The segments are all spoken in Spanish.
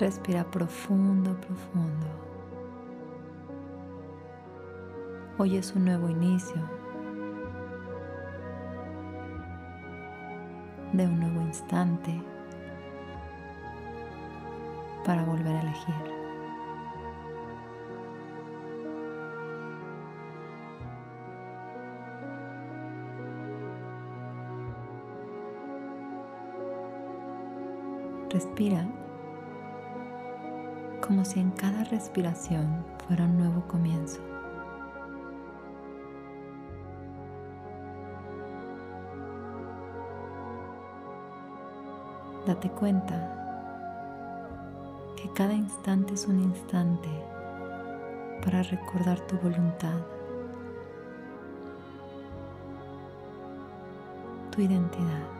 Respira profundo, profundo. Hoy es un nuevo inicio de un nuevo instante para volver a elegir. Respira como si en cada respiración fuera un nuevo comienzo. Date cuenta que cada instante es un instante para recordar tu voluntad, tu identidad.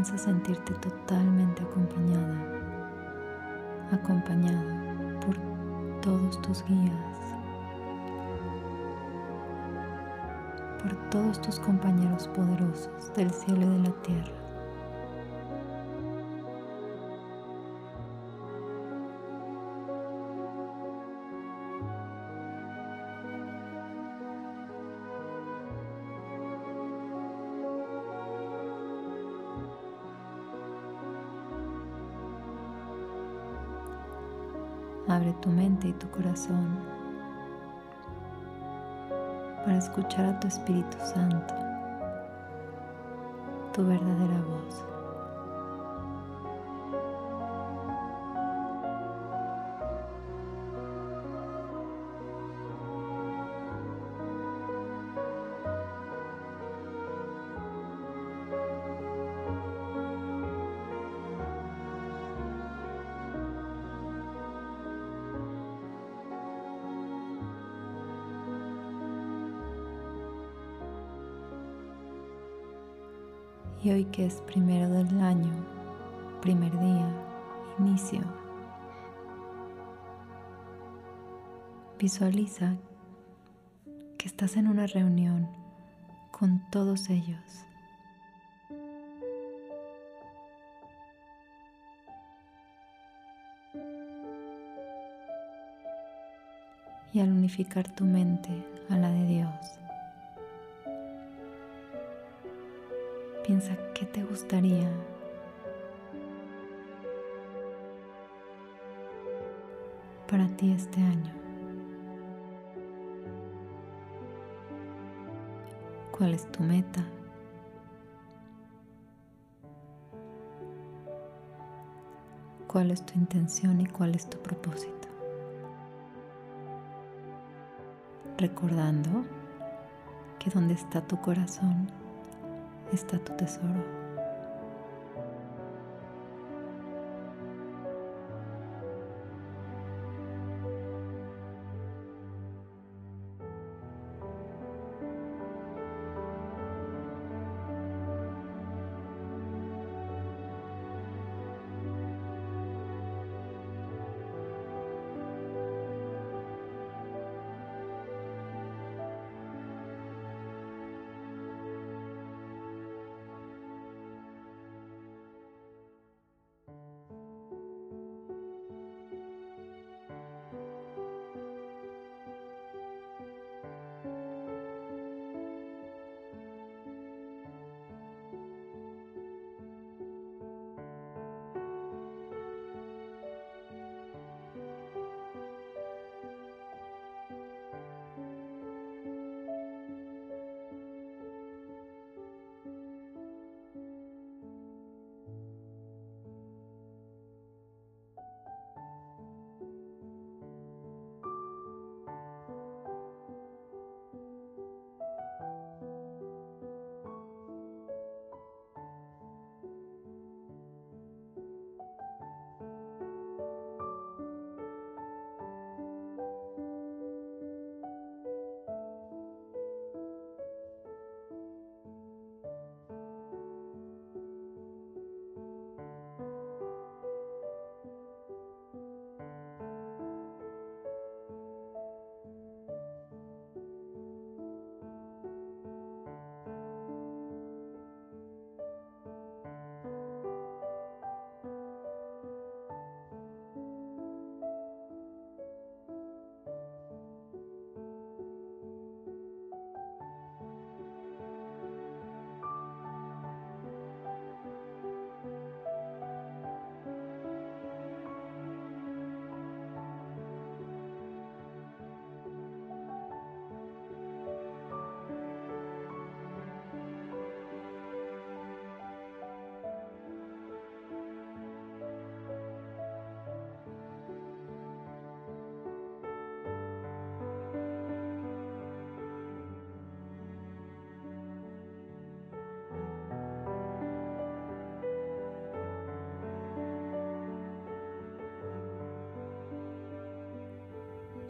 Comienza a sentirte totalmente acompañada, acompañado por todos tus guías, por todos tus compañeros poderosos del cielo y de la tierra. Abre tu mente y tu corazón para escuchar a tu Espíritu Santo, tu verdadera voz. Y hoy que es primero del año, primer día, inicio, visualiza que estás en una reunión con todos ellos. Y al unificar tu mente a la de Dios, Piensa qué te gustaría para ti este año. ¿Cuál es tu meta? ¿Cuál es tu intención y cuál es tu propósito? Recordando que donde está tu corazón, está tu tesoro.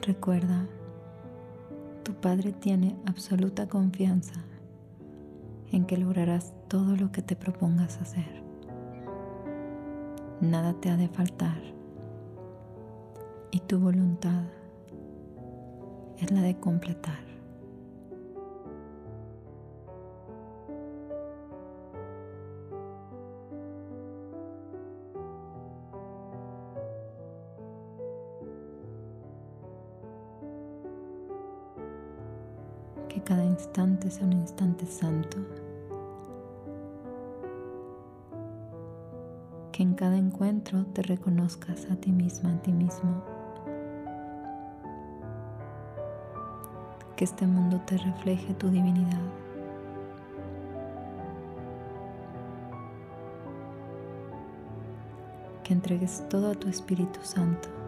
Recuerda, tu Padre tiene absoluta confianza en que lograrás todo lo que te propongas hacer. Nada te ha de faltar y tu voluntad es la de completar. Instante sea un instante santo, que en cada encuentro te reconozcas a ti misma, a ti mismo, que este mundo te refleje tu divinidad. Que entregues todo a tu Espíritu Santo.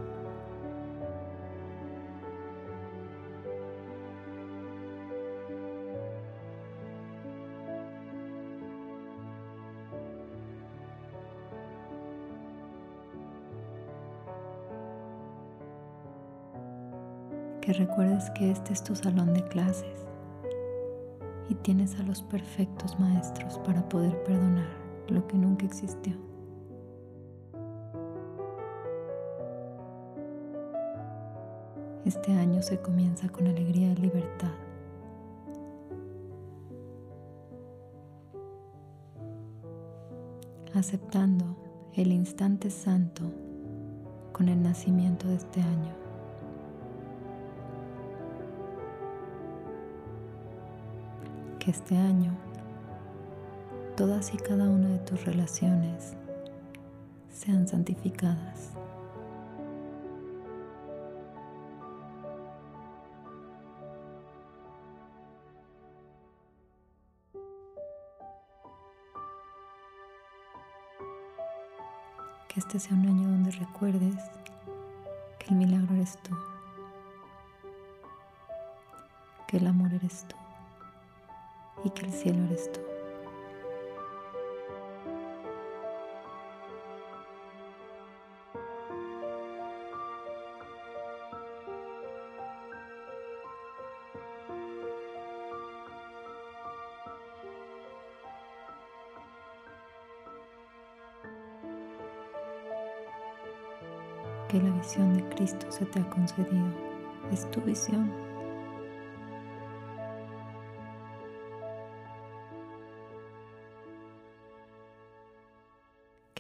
Que recuerdes que este es tu salón de clases y tienes a los perfectos maestros para poder perdonar lo que nunca existió. Este año se comienza con alegría y libertad. aceptando el instante santo con el nacimiento de este año. Que este año todas y cada una de tus relaciones sean santificadas. Que este sea un año donde recuerdes que el milagro eres tú, que el amor eres tú y que el cielo eres tú. que la visión de Cristo se te ha concedido. Es tu visión.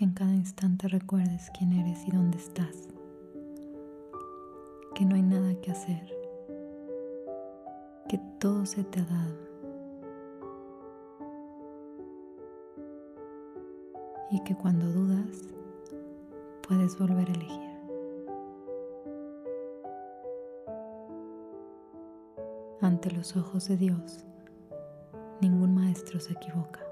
En cada instante recuerdes quién eres y dónde estás, que no hay nada que hacer, que todo se te ha dado y que cuando dudas puedes volver a elegir. Ante los ojos de Dios, ningún maestro se equivoca.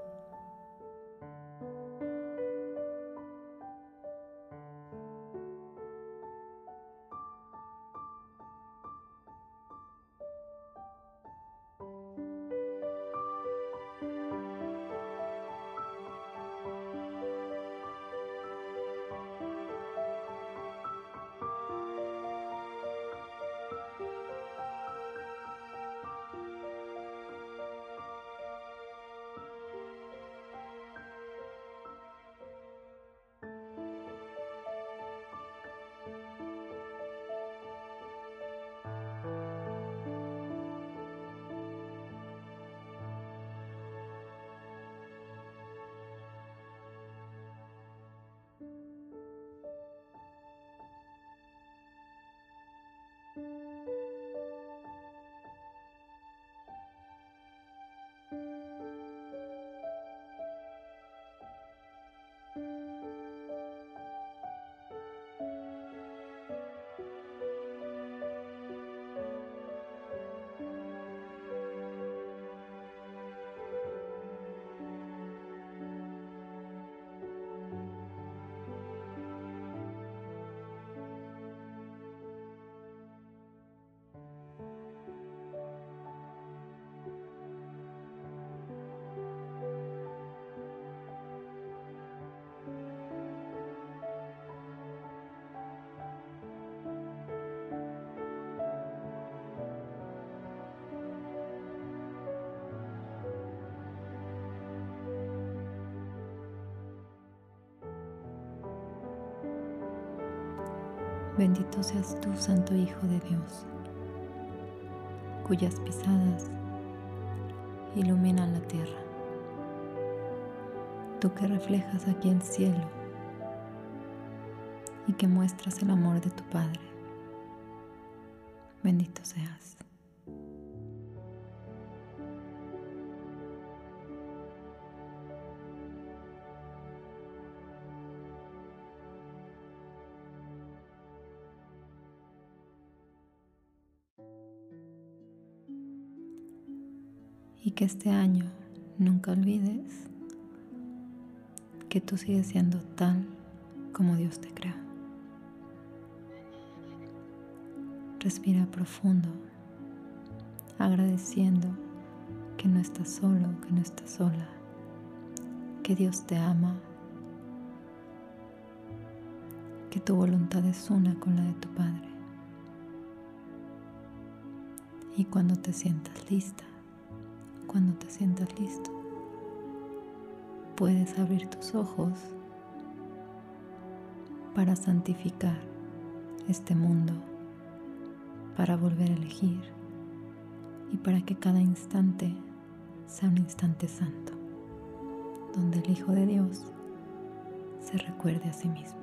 Bendito seas tú, Santo Hijo de Dios, cuyas pisadas iluminan la tierra. Tú que reflejas aquí el cielo y que muestras el amor de tu Padre. Bendito seas. Y que este año nunca olvides que tú sigues siendo tal como Dios te crea. Respira profundo, agradeciendo que no estás solo, que no estás sola, que Dios te ama, que tu voluntad es una con la de tu Padre. Y cuando te sientas lista, cuando te sientas listo, puedes abrir tus ojos para santificar este mundo, para volver a elegir y para que cada instante sea un instante santo, donde el Hijo de Dios se recuerde a sí mismo.